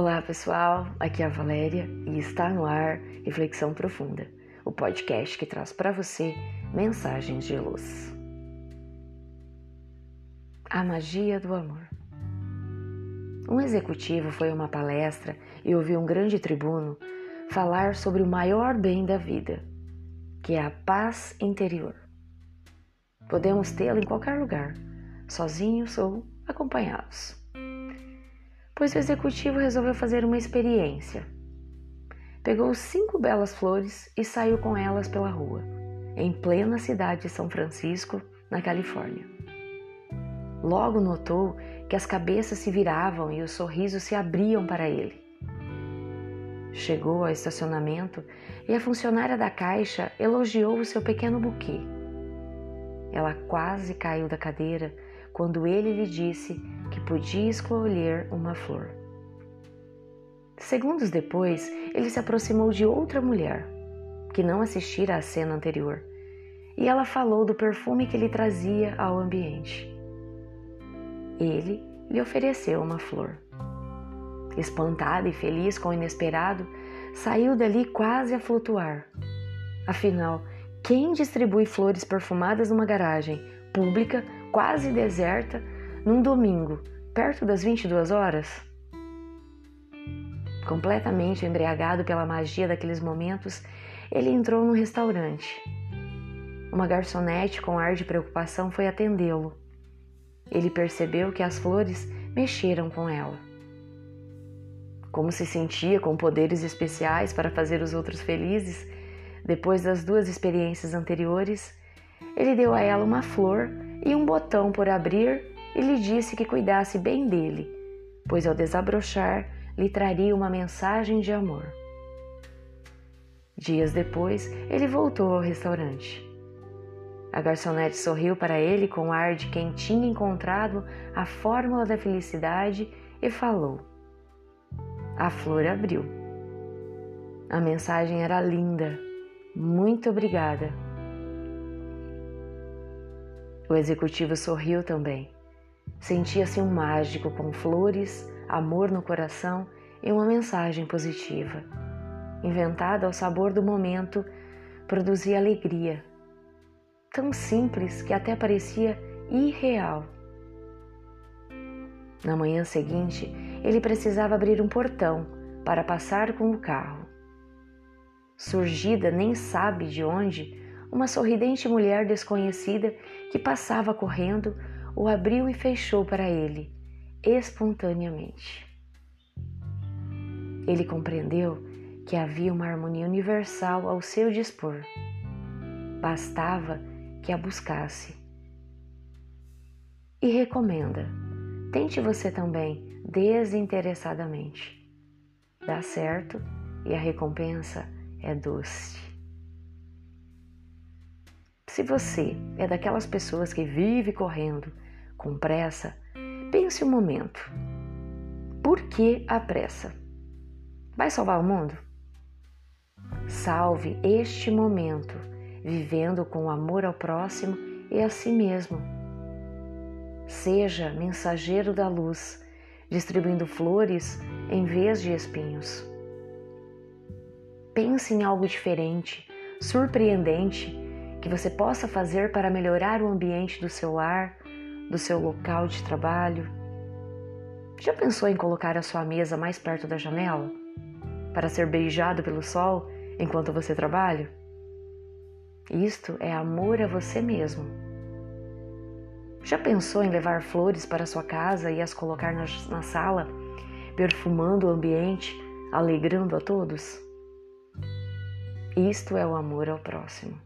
Olá pessoal, aqui é a Valéria e está no ar Reflexão Profunda, o podcast que traz para você mensagens de luz. A magia do amor. Um executivo foi a uma palestra e ouviu um grande tribuno falar sobre o maior bem da vida, que é a paz interior. Podemos tê-la em qualquer lugar, sozinhos ou acompanhados pois o executivo resolveu fazer uma experiência. Pegou cinco belas flores e saiu com elas pela rua, em plena cidade de São Francisco, na Califórnia. Logo notou que as cabeças se viravam e os sorrisos se abriam para ele. Chegou ao estacionamento e a funcionária da caixa elogiou o seu pequeno buquê. Ela quase caiu da cadeira quando ele lhe disse que podia escolher uma flor. Segundos depois, ele se aproximou de outra mulher, que não assistira à cena anterior, e ela falou do perfume que ele trazia ao ambiente. Ele lhe ofereceu uma flor. Espantada e feliz com o inesperado, saiu dali quase a flutuar. Afinal, quem distribui flores perfumadas numa garagem pública, quase deserta, num domingo, perto das 22 horas? Completamente embriagado pela magia daqueles momentos, ele entrou num restaurante. Uma garçonete com ar de preocupação foi atendê-lo. Ele percebeu que as flores mexeram com ela. Como se sentia com poderes especiais para fazer os outros felizes, depois das duas experiências anteriores, ele deu a ela uma flor e um botão por abrir e lhe disse que cuidasse bem dele, pois ao desabrochar lhe traria uma mensagem de amor. Dias depois, ele voltou ao restaurante. A garçonete sorriu para ele com ar de quem tinha encontrado a fórmula da felicidade e falou. A flor abriu. A mensagem era linda. Muito obrigada. O executivo sorriu também. Sentia-se um mágico com flores, amor no coração e uma mensagem positiva. Inventada ao sabor do momento, produzia alegria. Tão simples que até parecia irreal. Na manhã seguinte, ele precisava abrir um portão para passar com o carro. Surgida nem sabe de onde, uma sorridente mulher desconhecida que passava correndo o abriu e fechou para ele, espontaneamente. Ele compreendeu que havia uma harmonia universal ao seu dispor. Bastava que a buscasse. E recomenda: tente você também desinteressadamente. Dá certo e a recompensa é doce. Se você é daquelas pessoas que vive correndo, com pressa, pense um momento. Por que a pressa? Vai salvar o mundo? Salve este momento, vivendo com amor ao próximo e a si mesmo. Seja mensageiro da luz, distribuindo flores em vez de espinhos. Pense em algo diferente, surpreendente, que você possa fazer para melhorar o ambiente do seu lar, do seu local de trabalho? Já pensou em colocar a sua mesa mais perto da janela para ser beijado pelo sol enquanto você trabalha? Isto é amor a você mesmo. Já pensou em levar flores para sua casa e as colocar na sala, perfumando o ambiente, alegrando a todos? Isto é o amor ao próximo.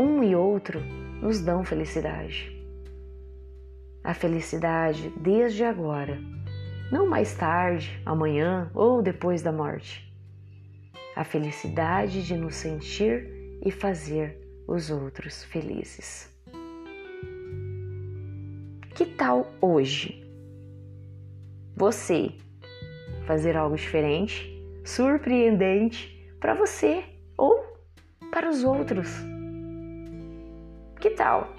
Um e outro nos dão felicidade. A felicidade desde agora, não mais tarde, amanhã ou depois da morte. A felicidade de nos sentir e fazer os outros felizes. Que tal hoje? Você fazer algo diferente, surpreendente para você ou para os outros? Que tal?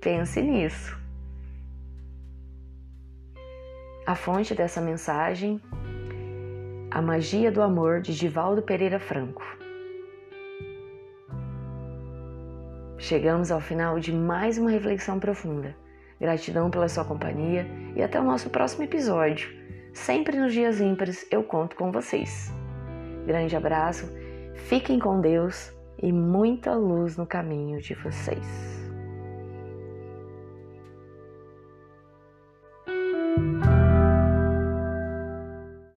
Pense nisso. A fonte dessa mensagem, A Magia do Amor, de Divaldo Pereira Franco. Chegamos ao final de mais uma reflexão profunda. Gratidão pela sua companhia e até o nosso próximo episódio. Sempre nos dias ímpares eu conto com vocês. Grande abraço, fiquem com Deus e muita luz no caminho de vocês.